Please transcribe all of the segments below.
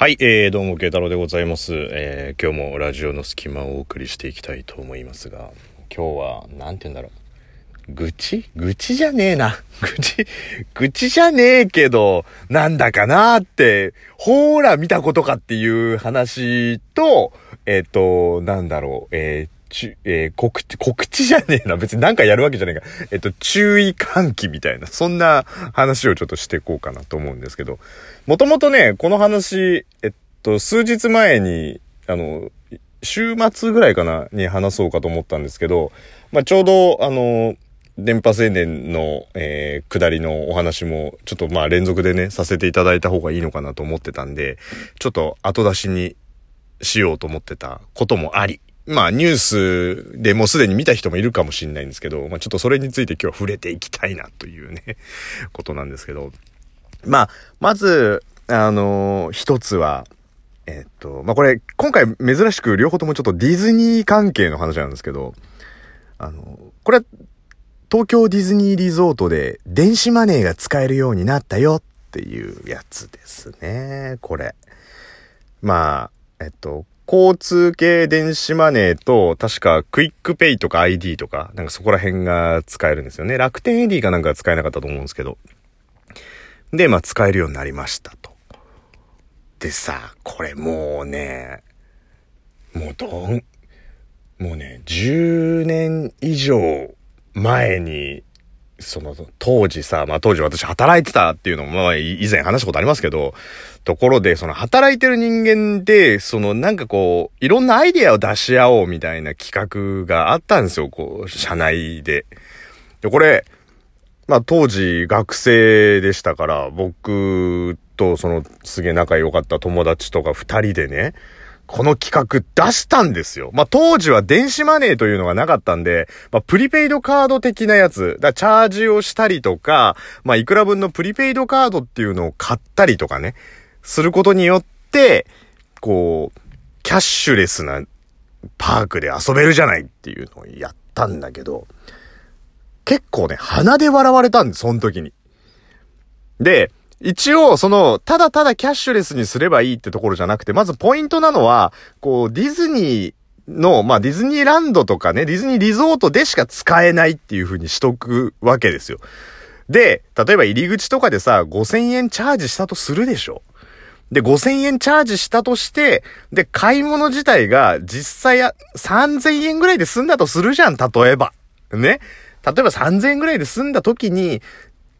はい、えー、どうも、慶太郎でございます。えー、今日もラジオの隙間をお送りしていきたいと思いますが、今日は、なんて言うんだろう。愚痴？愚痴じゃねえな。愚痴、愚痴じゃねえけど、なんだかなーって、ほーら見たことかっていう話と、えっ、と、なんだろう、えーち、えー告知、告知じゃねえな。別に何かやるわけじゃねえか。えっと、注意喚起みたいな、そんな話をちょっとしていこうかなと思うんですけど、もともとね、この話、えっと、数日前に、あの、週末ぐらいかな、に話そうかと思ったんですけど、まあ、ちょうど、あの、電波青年の、えー、下りのお話も、ちょっとまあ連続でね、させていただいた方がいいのかなと思ってたんで、ちょっと後出しにしようと思ってたこともあり、まあニュースでもうすでに見た人もいるかもしれないんですけど、まあちょっとそれについて今日は触れていきたいなというね、ことなんですけど。まあ、まず、あのー一つは、えっと、まあこれ、今回珍しく両方ともちょっとディズニー関係の話なんですけど、あの、これ東京ディズニーリゾートで電子マネーが使えるようになったよっていうやつですね、これ。まあ、えっと、交通系電子マネーと、確かクイックペイとか ID とか、なんかそこら辺が使えるんですよね。楽天 Edy かなんか使えなかったと思うんですけど。で、まあ使えるようになりましたと。でさ、これもうね、もうどん、もうね、10年以上前に、その当時さ、まあ当時私働いてたっていうのもまあ以前話したことありますけど、ところでその働いてる人間で、そのなんかこう、いろんなアイデアを出し合おうみたいな企画があったんですよ、こう、社内で。で、これ、まあ当時学生でしたから、僕とそのすげえ仲良かった友達とか二人でね、この企画出したんですよ。まあ、当時は電子マネーというのがなかったんで、まあ、プリペイドカード的なやつ、だチャージをしたりとか、まあ、いくら分のプリペイドカードっていうのを買ったりとかね、することによって、こう、キャッシュレスなパークで遊べるじゃないっていうのをやったんだけど、結構ね、鼻で笑われたんです、その時に。で、一応、その、ただただキャッシュレスにすればいいってところじゃなくて、まずポイントなのは、こう、ディズニーの、まあ、ディズニーランドとかね、ディズニーリゾートでしか使えないっていう風にしとくわけですよ。で、例えば入り口とかでさ、5000円チャージしたとするでしょ。で、5000円チャージしたとして、で、買い物自体が実際3000円ぐらいで済んだとするじゃん、例えば。ね。例えば3000円ぐらいで済んだ時に、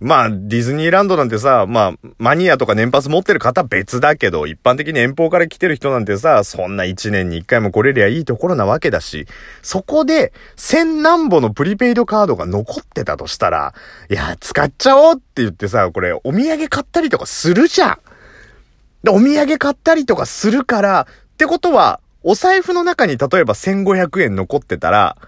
まあ、ディズニーランドなんてさ、まあ、マニアとか年パス持ってる方別だけど、一般的に遠方から来てる人なんてさ、そんな1年に1回も来れりゃいいところなわけだし、そこで、千何本のプリペイドカードが残ってたとしたら、いや、使っちゃおうって言ってさ、これ、お土産買ったりとかするじゃん。で、お土産買ったりとかするから、ってことは、お財布の中に例えば1500円残ってたら、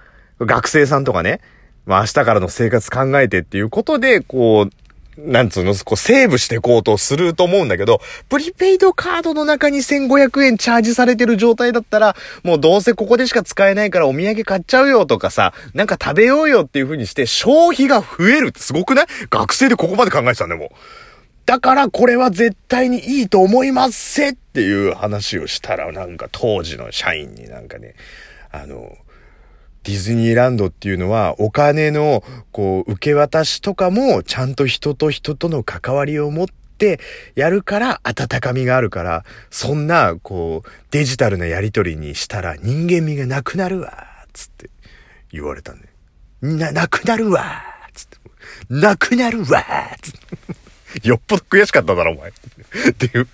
学生さんとかね、まあ明日からの生活考えてっていうことで、こう、なんつうの、こうセーブしていこうとすると思うんだけど、プリペイドカードの中に1500円チャージされてる状態だったら、もうどうせここでしか使えないからお土産買っちゃうよとかさ、なんか食べようよっていう風にして消費が増えるってすごくない？学生でここまで考えてたんだ、もう。だからこれは絶対にいいと思いますせっていう話をしたらなんか当時の社員になんかね、あの、ディズニーランドっていうのはお金のこう受け渡しとかもちゃんと人と人との関わりを持ってやるから温かみがあるから、そんなこうデジタルなやりとりにしたら人間味がなくなるわ、つって言われたんで。な、なくなるわ、つって。なくなるわ、つって。よっぽど悔しかっただろ、お前。っていう。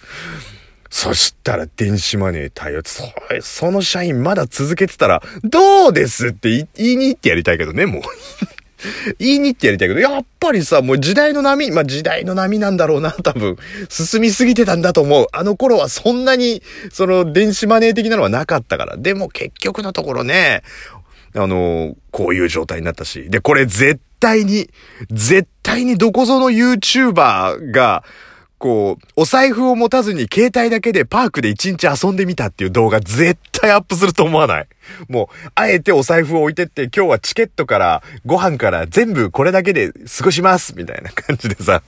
そしたら電子マネー対応。そ、その社員まだ続けてたら、どうですって言い言いに行ってやりたいけどね、もう。言いに行ってやりたいけど、やっぱりさ、もう時代の波、まあ時代の波なんだろうな、多分。進みすぎてたんだと思う。あの頃はそんなに、その電子マネー的なのはなかったから。でも結局のところね、あの、こういう状態になったし。で、これ絶対に、絶対にどこぞの YouTuber が、こう、お財布を持たずに携帯だけでパークで一日遊んでみたっていう動画絶対アップすると思わない？もう、あえてお財布を置いてって今日はチケットからご飯から全部これだけで過ごしますみたいな感じでさ。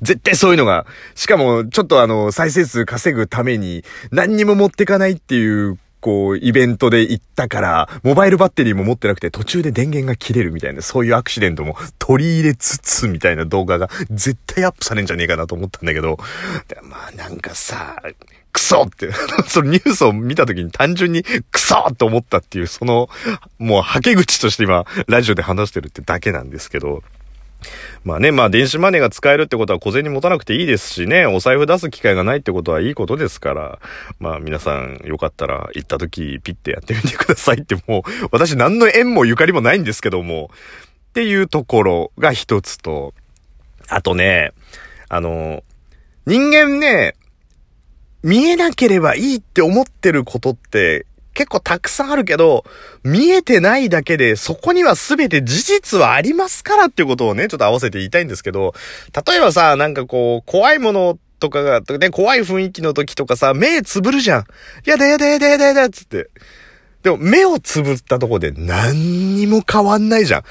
絶対そういうのが、しかも、ちょっとあの、再生数稼ぐために、何にも持ってかないっていうこう、イベントで行ったから、モバイルバッテリーも持ってなくて途中で電源が切れるみたいな、そういうアクシデントも取り入れつつみたいな動画が絶対アップされんじゃねえかなと思ったんだけど、まあなんかさ、クソって そのニュースを見た時に単純にクソって思ったっていう、その、もう、はけ口として今、ラジオで話してるってだけなんですけど、まあね、まあ電子マネーが使えるってことは小銭持たなくていいですしね、お財布出す機会がないってことはいいことですから、まあ皆さんよかったら行った時ピッてやってみてくださいってもう、私何の縁もゆかりもないんですけども、っていうところが一つと、あとね、あの、人間ね、見えなければいいって思ってることって結構たくさんあるけど、見えてないだけで、そこには全て事実はありますからっていうことをね、ちょっと合わせて言いたいんですけど、例えばさ、なんかこう、怖いものとかが、ね、怖い雰囲気の時とかさ、目つぶるじゃん。やだやだやだやだやだつって。でも、目をつぶったとこで何にも変わんないじゃん。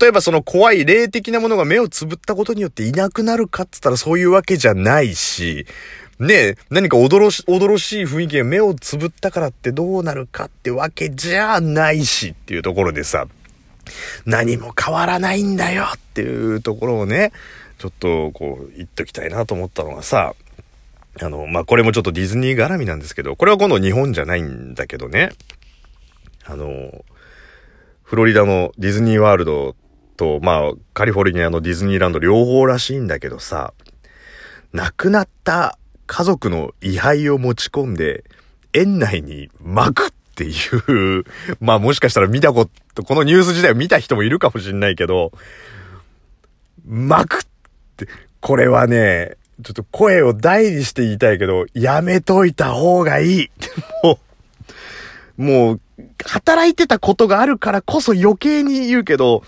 例えばその怖い霊的なものが目をつぶったことによっていなくなるかっつったらそういうわけじゃないし、ね、何か驚し、驚しい雰囲気が目をつぶったからってどうなるかってわけじゃないしっていうところでさ、何も変わらないんだよっていうところをね、ちょっとこう言っときたいなと思ったのがさ、あの、まあ、これもちょっとディズニー絡みなんですけど、これは今度日本じゃないんだけどね、あの、フロリダのディズニーワールドと、まあ、カリフォルニアのディズニーランド両方らしいんだけどさ、亡くなった家族の位牌を持ち込んで、園内に巻くっていう、まあもしかしたら見たこと、このニュース自体を見た人もいるかもしんないけど、巻くって、これはね、ちょっと声を大にして言いたいけど、やめといた方がいい。もう、もう、働いてたことがあるからこそ余計に言うけど、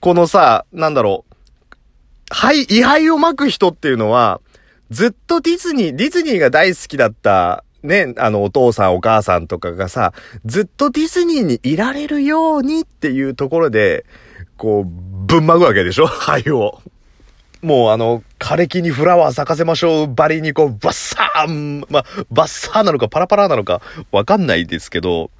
このさ、なんだろう、はい、位牌を巻く人っていうのは、ずっとディズニー、ディズニーが大好きだった、ね、あの、お父さんお母さんとかがさ、ずっとディズニーにいられるようにっていうところで、こう、ぶんまぐわけでしょ？灰を。もうあの、枯れ木にフラワー咲かせましょう、バリにこう、バッサーンま、バッサーなのかパラパラなのか、わかんないですけど、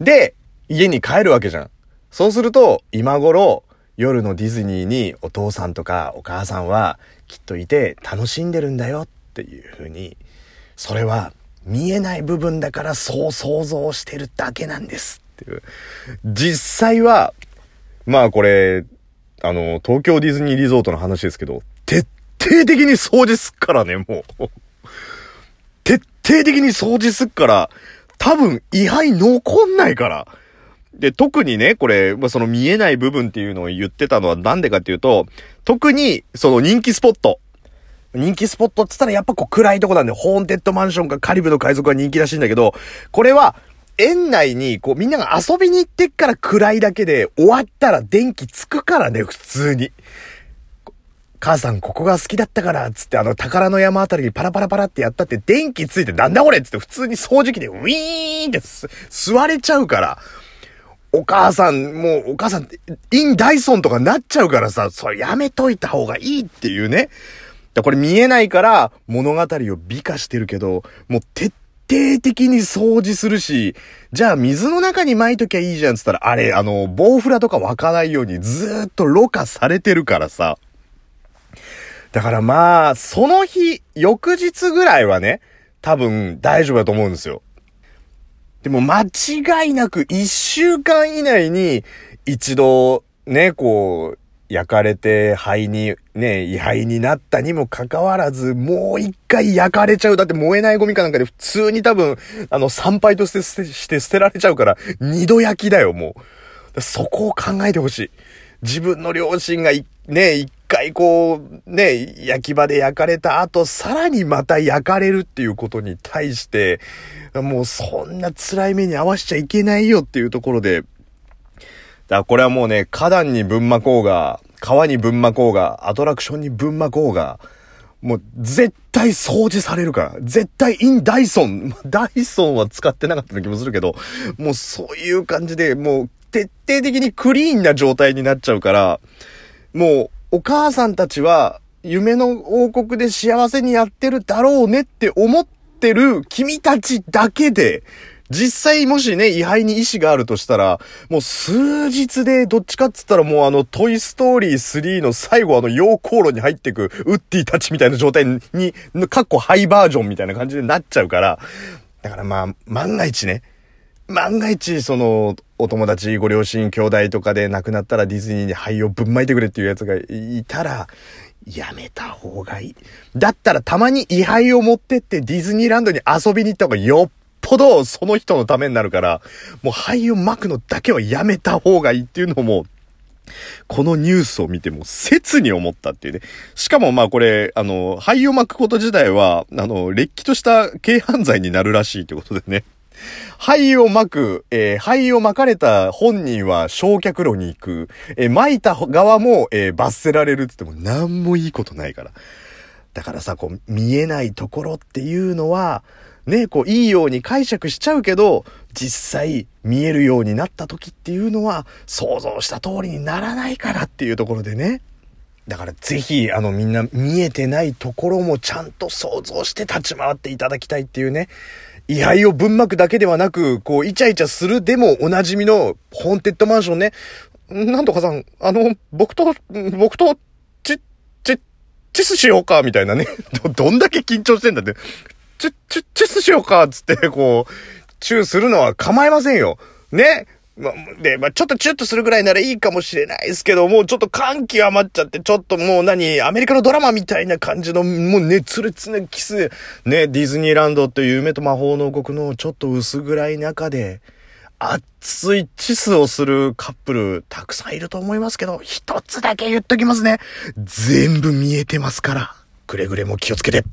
で、家に帰るわけじゃん。そうすると、今頃、夜のディズニーにお父さんとかお母さんはきっといて楽しんでるんだよっていう風に、それは見えない部分だからそう想像してるだけなんですっていう。実際は、まあこれ、あの、東京ディズニーリゾートの話ですけど、徹底的に掃除すっからね、もう。徹底的に掃除すっから、多分位牌残んないから。で、特にね、これ、まあ、その見えない部分っていうのを言ってたのはなんでかっていうと、特に、その人気スポット。人気スポットって言ったらやっぱこう暗いとこなんで、ホーンテッドマンションかカリブの海賊が人気らしいんだけど、これは、園内にこうみんなが遊びに行ってっから暗いだけで、終わったら電気つくからね、普通に。母さんここが好きだったから、つってあの宝の山あたりにパラパラパラってやったって電気ついてなんだこれつって普通に掃除機でウィーンって座れちゃうから。お母さん、もうお母さん、インダイソンとかなっちゃうからさ、それやめといた方がいいっていうね。これ見えないから物語を美化してるけど、もう徹底的に掃除するし、じゃあ水の中に巻いときゃいいじゃんつったら、あれ、あの、ボウフラとか湧かないようにずーっとろ過されてるからさ。だからまあ、その日、翌日ぐらいはね、多分大丈夫だと思うんですよ。でも間違いなく一週間以内に一度ね、こう、焼かれて灰に、ね、位灰になったにもかかわらず、もう一回焼かれちゃう。だって燃えないゴミかなんかで普通に多分、あの、参拝としてして捨てられちゃうから、二度焼きだよ、もう。そこを考えてほしい。自分の両親がね、一回こう、ね、焼き場で焼かれた後、さらにまた焼かれるっていうことに対して、もうそんな辛い目に合わしちゃいけないよっていうところで、だからこれはもうね、花壇にぶんまこうが、川にぶんまこうが、アトラクションにぶんまこうが、もう絶対掃除されるから。絶対インダイソン。ダイソンは使ってなかったような気もするけど、もうそういう感じで、もう徹底的にクリーンな状態になっちゃうから、もうお母さんたちは夢の王国で幸せにやってるだろうねって思ってる君たちだけで、実際もしね、位牌に意志があるとしたら、もう数日でどっちかっつったらもうあの、トイストーリー3の最後あの、溶鉱炉に入ってくウッディたちみたいな状態に、かっこハイバージョンみたいな感じでなっちゃうから、だからまあ、万が一ね、万が一、その、お友達、ご両親、兄弟とかで亡くなったらディズニーに灰をぶん巻いてくれっていうやつがいたら、やめた方がいい。だったらたまに位牌を持ってってディズニーランドに遊びに行った方がよっぽどその人のためになるから、もう灰を巻くのだけはやめた方がいいっていうのも、このニュースを見ても切に思ったっていうね。しかもまあこれ、あの、灰を巻くこと自体は、あの、劣気とした軽犯罪になるらしいってことでね。灰を巻く、えー、灰を巻かれた本人は焼却炉に行く、えー、巻いた側も、えー、罰せられるって言っても何もいいことないから。だからさ、こう、見えないところっていうのは、ね、こう、いいように解釈しちゃうけど、実際見えるようになった時っていうのは、想像した通りにならないからっていうところでね。だからぜひ、あのみんな見えてないところもちゃんと想像して立ち回っていただきたいっていうね。位牌をぶんまくだけではなく、こう、イチャイチャするでもおなじみの、ホーンテッドマンションね。なんとかさん、あの、僕と、僕と、チ、チ、チスしようか、みたいなね。ど、どんだけ緊張してんだって。チ、チ、チスしようか、つって、こう、チューするのは構いませんよ。ね。ま、で、まあ、ちょっとチュッとするぐらいならいいかもしれないですけど、もうちょっと感極まっちゃって、ちょっともう何、アメリカのドラマみたいな感じの、もう熱烈なキス、ね、ディズニーランドっていう夢と魔法の王国のちょっと薄暗い中で、熱いチスをするカップル、たくさんいると思いますけど、一つだけ言っときますね。全部見えてますから。くれぐれも気をつけて。